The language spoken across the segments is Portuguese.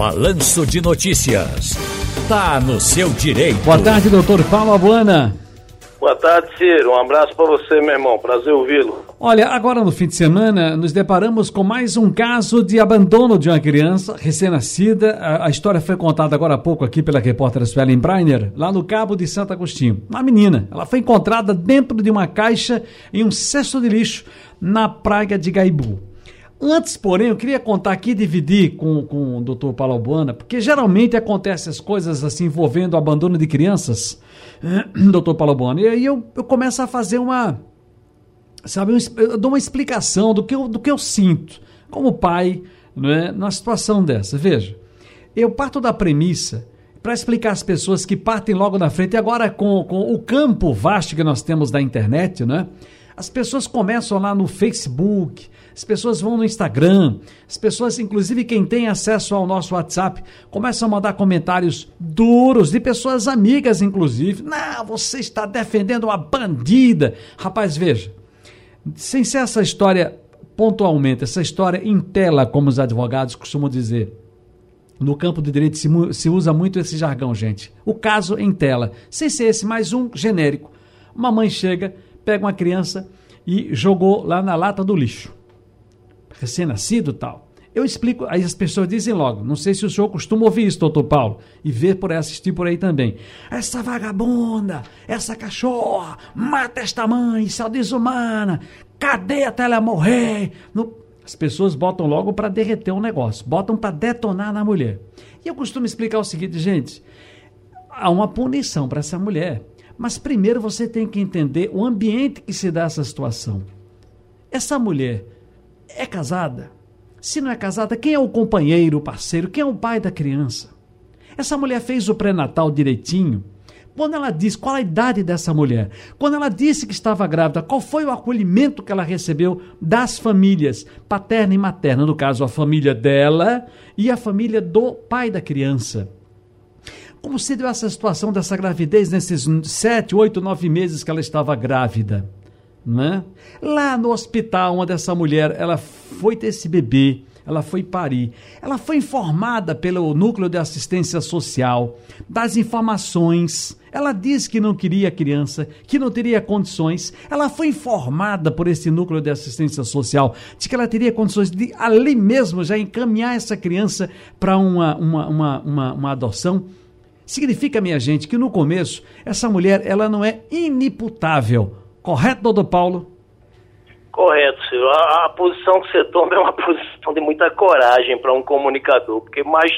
Balanço de Notícias. Tá no seu direito. Boa tarde, doutor Paulo Abuana. Boa tarde, Ciro. Um abraço para você, meu irmão. Prazer ouvi-lo. Olha, agora no fim de semana, nos deparamos com mais um caso de abandono de uma criança recém-nascida. A, a, história foi contada agora há pouco aqui pela repórter Suelen Breiner, lá no Cabo de Santo Agostinho. Uma menina, ela foi encontrada dentro de uma caixa em um cesto de lixo na praia de Gaibu. Antes, porém, eu queria contar aqui, dividir com, com o doutor Paulo porque geralmente acontecem as coisas assim envolvendo o abandono de crianças, doutor Paulo e aí eu, eu começo a fazer uma, sabe, eu dou uma explicação do que eu, do que eu sinto como pai, não é, numa situação dessa. Veja, eu parto da premissa para explicar às pessoas que partem logo na frente, e agora com, com o campo vasto que nós temos da internet, né? As pessoas começam lá no Facebook, as pessoas vão no Instagram, as pessoas, inclusive quem tem acesso ao nosso WhatsApp, começam a mandar comentários duros de pessoas amigas, inclusive. Não, você está defendendo uma bandida. Rapaz, veja, sem ser essa história pontualmente, essa história em tela, como os advogados costumam dizer. No campo do direito se, se usa muito esse jargão, gente. O caso em tela, sem ser esse, mais um genérico. Uma mãe chega, pega uma criança e jogou lá na lata do lixo recém-nascido tal. Eu explico, aí as pessoas dizem logo, não sei se o senhor costuma ouvir isso, doutor Paulo, e ver por assistir por aí também. Essa vagabunda, essa cachorra, mata esta mãe, isso é desumana, cadê até ela morrer? No... As pessoas botam logo para derreter o um negócio, botam para detonar na mulher. E eu costumo explicar o seguinte, gente, há uma punição para essa mulher, mas primeiro você tem que entender o ambiente que se dá essa situação. Essa mulher é casada? Se não é casada, quem é o companheiro, o parceiro? Quem é o pai da criança? Essa mulher fez o pré-natal direitinho? Quando ela disse qual a idade dessa mulher, quando ela disse que estava grávida, qual foi o acolhimento que ela recebeu das famílias paterna e materna, no caso a família dela e a família do pai da criança. Como se deu essa situação dessa gravidez nesses sete, oito, nove meses que ela estava grávida? Né? Lá no hospital, uma dessa mulher, ela foi ter esse bebê, ela foi parir. Ela foi informada pelo núcleo de assistência social das informações. Ela disse que não queria a criança, que não teria condições. Ela foi informada por esse núcleo de assistência social de que ela teria condições de ali mesmo já encaminhar essa criança para uma, uma, uma, uma, uma adoção. Significa, minha gente, que no começo essa mulher ela não é inimputável Correto, doutor Paulo? Correto, senhor. A, a, posição que você toma é uma posição de muita coragem para um comunicador, porque mais,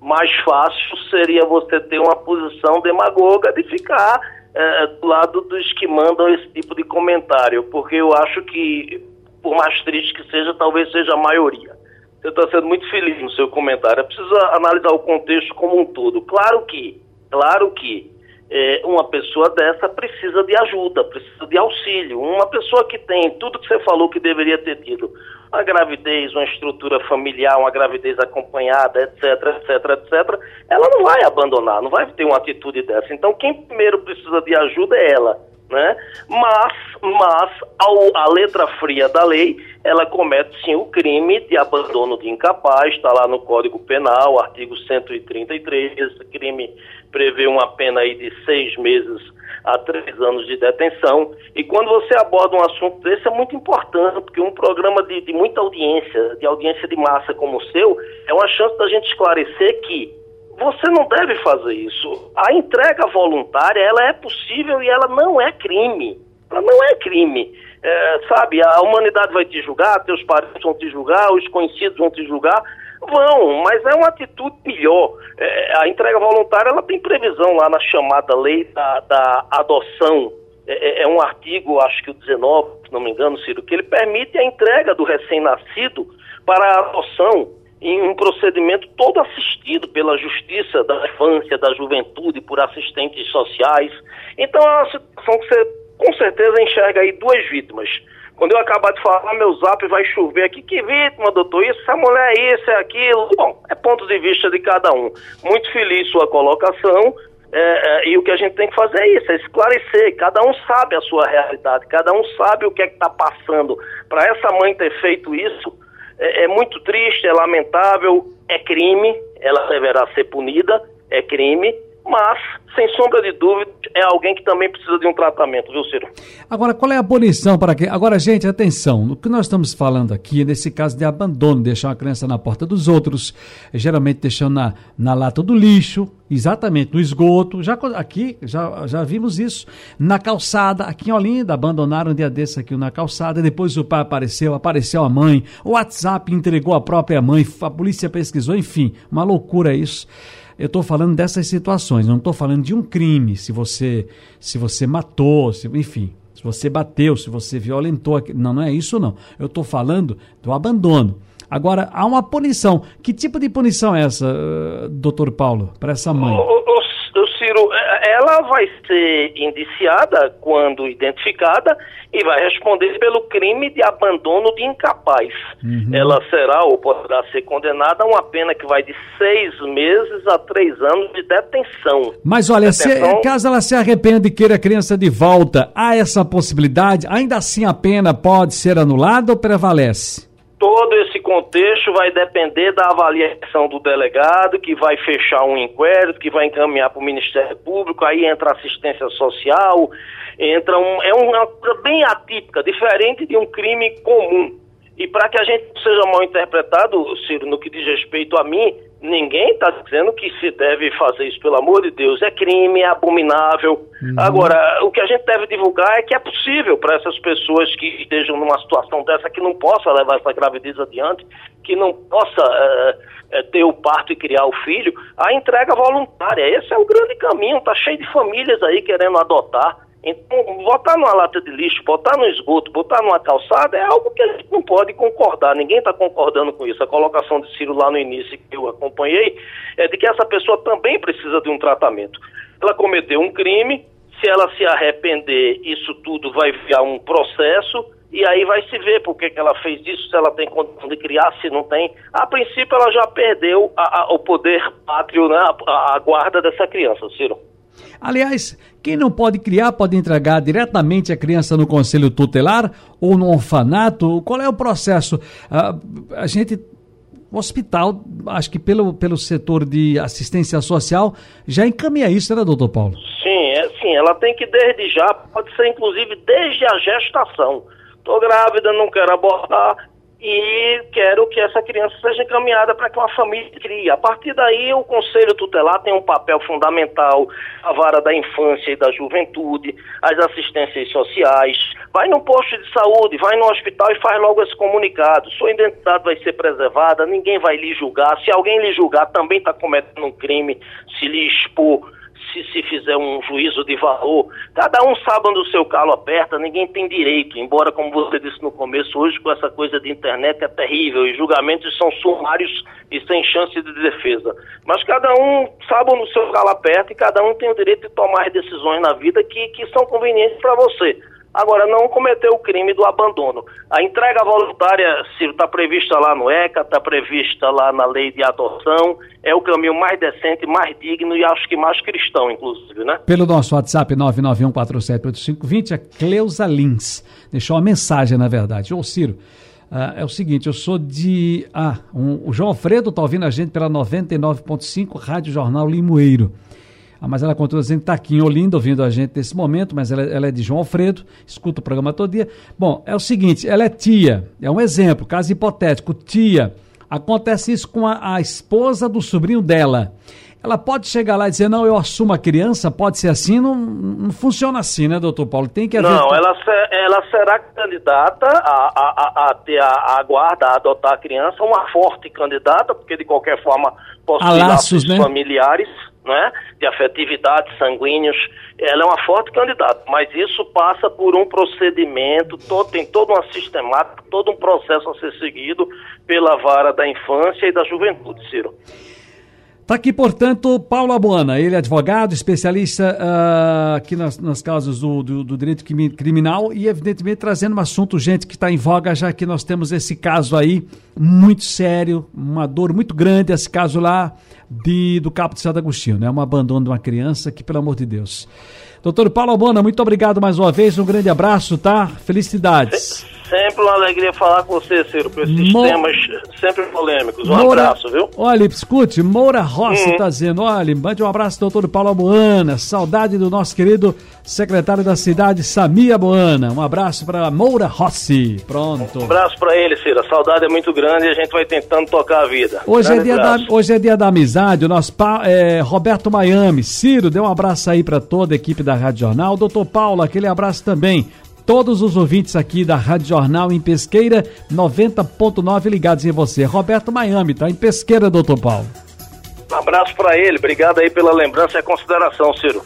mais fácil seria você ter uma posição demagoga de ficar é, do lado dos que mandam esse tipo de comentário, porque eu acho que, por mais triste que seja, talvez seja a maioria. Você está sendo muito feliz no seu comentário. Precisa analisar o contexto como um todo. Claro que, claro que é, uma pessoa dessa precisa de ajuda, precisa de auxílio. Uma pessoa que tem tudo que você falou que deveria ter tido, uma gravidez, uma estrutura familiar, uma gravidez acompanhada, etc, etc, etc, ela não vai abandonar, não vai ter uma atitude dessa. Então, quem primeiro precisa de ajuda é ela. Né? Mas, mas ao, a letra fria da lei, ela comete sim o crime de abandono de incapaz, está lá no Código Penal, artigo 133, esse crime prevê uma pena aí de seis meses a três anos de detenção. E quando você aborda um assunto desse é muito importante, porque um programa de, de muita audiência, de audiência de massa como o seu, é uma chance da gente esclarecer que você não deve fazer isso. A entrega voluntária, ela é possível e ela não é crime. Ela não é crime. É, sabe, a humanidade vai te julgar, teus parentes vão te julgar, os conhecidos vão te julgar. Vão, mas é uma atitude melhor. É, a entrega voluntária, ela tem previsão lá na chamada lei da, da adoção. É, é, é um artigo, acho que o 19, se não me engano, Ciro, que ele permite a entrega do recém-nascido para a adoção em um procedimento todo assistido pela Justiça da Infância, da Juventude, por assistentes sociais. Então é uma situação que você com certeza enxerga aí duas vítimas. Quando eu acabar de falar, meu zap vai chover aqui. Que vítima, doutor? Isso, essa mulher é isso, é aquilo. Bom, é ponto de vista de cada um. Muito feliz sua colocação. É, é, e o que a gente tem que fazer é isso, é esclarecer. Cada um sabe a sua realidade, cada um sabe o que é que está passando. Para essa mãe ter feito isso, é, é muito triste, é lamentável, é crime, ela deverá ser punida, é crime, mas, sem sombra de dúvida, é alguém que também precisa de um tratamento, viu, Ciro? Agora, qual é a punição para que. Agora, gente, atenção, no que nós estamos falando aqui, nesse caso de abandono, deixar uma criança na porta dos outros, geralmente deixando na, na lata do lixo, exatamente, no esgoto. Já aqui, já, já vimos isso. Na calçada, aqui em Olinda, abandonaram um dia desse aqui na calçada, depois o pai apareceu, apareceu a mãe, o WhatsApp entregou a própria mãe, a polícia pesquisou, enfim, uma loucura isso. Eu estou falando dessas situações, não estou falando de um crime, se você, se você matou, se, enfim, se você bateu, se você violentou. Não, não é isso não. Eu estou falando do abandono. Agora, há uma punição. Que tipo de punição é essa, doutor Paulo, para essa mãe o, o Ciro, é, ela vai ser indiciada quando identificada e vai responder pelo crime de abandono de incapaz. Uhum. Ela será ou poderá ser condenada a uma pena que vai de seis meses a três anos de detenção. Mas olha, detenção... Se, caso ela se arrependa e queira a criança de volta, há essa possibilidade? Ainda assim a pena pode ser anulada ou prevalece? Todo esse contexto vai depender da avaliação do delegado, que vai fechar um inquérito, que vai encaminhar para o Ministério Público, aí entra assistência social, entra um. É uma coisa bem atípica, diferente de um crime comum. E para que a gente não seja mal interpretado, Ciro, no que diz respeito a mim, ninguém está dizendo que se deve fazer isso, pelo amor de Deus. É crime, é abominável. Uhum. Agora, o que a gente deve divulgar é que é possível para essas pessoas que estejam numa situação dessa, que não possa levar essa gravidez adiante, que não possa uh, ter o parto e criar o filho, a entrega voluntária. Esse é o grande caminho. Está cheio de famílias aí querendo adotar. Então, botar numa lata de lixo, botar no esgoto, botar numa calçada é algo que a gente não pode concordar. Ninguém está concordando com isso. A colocação de Ciro lá no início que eu acompanhei é de que essa pessoa também precisa de um tratamento. Ela cometeu um crime, se ela se arrepender, isso tudo vai virar um processo e aí vai se ver por que ela fez isso, se ela tem condição de criar, se não tem. A princípio, ela já perdeu a, a, o poder pátrio, né, a, a guarda dessa criança, Ciro. Aliás, quem não pode criar pode entregar diretamente a criança no conselho tutelar ou no orfanato. Qual é o processo? Uh, a gente o hospital, acho que pelo, pelo setor de assistência social, já encaminha isso, né, doutor Paulo? Sim, é, sim, ela tem que desde já, pode ser inclusive desde a gestação. Estou grávida, não quero abortar, e quero que essa criança seja encaminhada para que uma família crie. A partir daí, o Conselho Tutelar tem um papel fundamental, a vara da infância e da juventude, as assistências sociais. Vai no posto de saúde, vai no hospital e faz logo esse comunicado. Sua identidade vai ser preservada, ninguém vai lhe julgar. Se alguém lhe julgar, também está cometendo um crime, se lhe expor se se fizer um juízo de valor, cada um sabe onde o seu calo aperta, ninguém tem direito, embora, como você disse no começo, hoje com essa coisa de internet é terrível, e julgamentos são sumários e sem chance de defesa. Mas cada um sabe onde o seu calo aperta e cada um tem o direito de tomar decisões na vida que, que são convenientes para você. Agora, não cometeu o crime do abandono. A entrega voluntária, Ciro, está prevista lá no ECA, está prevista lá na lei de adoção. É o caminho mais decente, mais digno e acho que mais cristão, inclusive, né? Pelo nosso WhatsApp 991478520, a Cleusa Lins deixou uma mensagem, na verdade. Ô, Ciro, uh, é o seguinte, eu sou de... Ah, um, o João Alfredo está ouvindo a gente pela 99.5 Rádio Jornal Limoeiro. Ah, mas ela continua dizendo que está aqui em Olinda, ouvindo a gente nesse momento, mas ela, ela, é de João Alfredo, escuta o programa todo dia. Bom, é o seguinte, ela é tia, é um exemplo, caso hipotético, tia. Acontece isso com a, a esposa do sobrinho dela. Ela pode chegar lá e dizer, não, eu assumo a criança, pode ser assim, não, não funciona assim, né, doutor Paulo? Tem que haver... Não, ela, ela será candidata a, a, a, a ter a, a guarda, a adotar a criança, uma forte candidata, porque de qualquer forma possui laços, né? familiares né, de afetividade, sanguíneos, ela é uma forte candidata, mas isso passa por um procedimento, todo, tem toda uma sistemática, todo um processo a ser seguido pela vara da infância e da juventude, Ciro. Está aqui, portanto, Paulo Abuana, ele é advogado, especialista uh, aqui nas, nas causas do, do, do, direito criminal e, evidentemente, trazendo um assunto, gente, que está em voga, já que nós temos esse caso aí muito sério, uma dor muito grande, esse caso lá de, do Capo de Santo Agostinho, né? Um abandono de uma criança que, pelo amor de Deus. Doutor Paulo Abuana, muito obrigado mais uma vez, um grande abraço, tá? Felicidades. Sempre uma alegria falar com você, Ciro, com esses Mo- temas sempre polêmicos. Um Moura- abraço, viu? Olha, escute, Moura Rossi Hum. tá dizendo, olha, mande um abraço, doutor Paulo Boana, saudade do nosso querido secretário da cidade, Samia Boana. Um abraço para Moura Rossi. Pronto. Um abraço pra ele, Ciro. A saudade é muito grande e a gente vai tentando tocar a vida. Hoje é, dia da, hoje é dia da amizade, o nosso pa, é, Roberto Miami. Ciro, dê um abraço aí para toda a equipe da Rádio Jornal. Doutor Paulo, aquele abraço também. Todos os ouvintes aqui da Rádio Jornal em Pesqueira 90.9 ligados em você. Roberto Miami, tá em Pesqueira, doutor Paulo. Um abraço pra ele. Obrigado aí pela lembrança e a consideração, Ciro.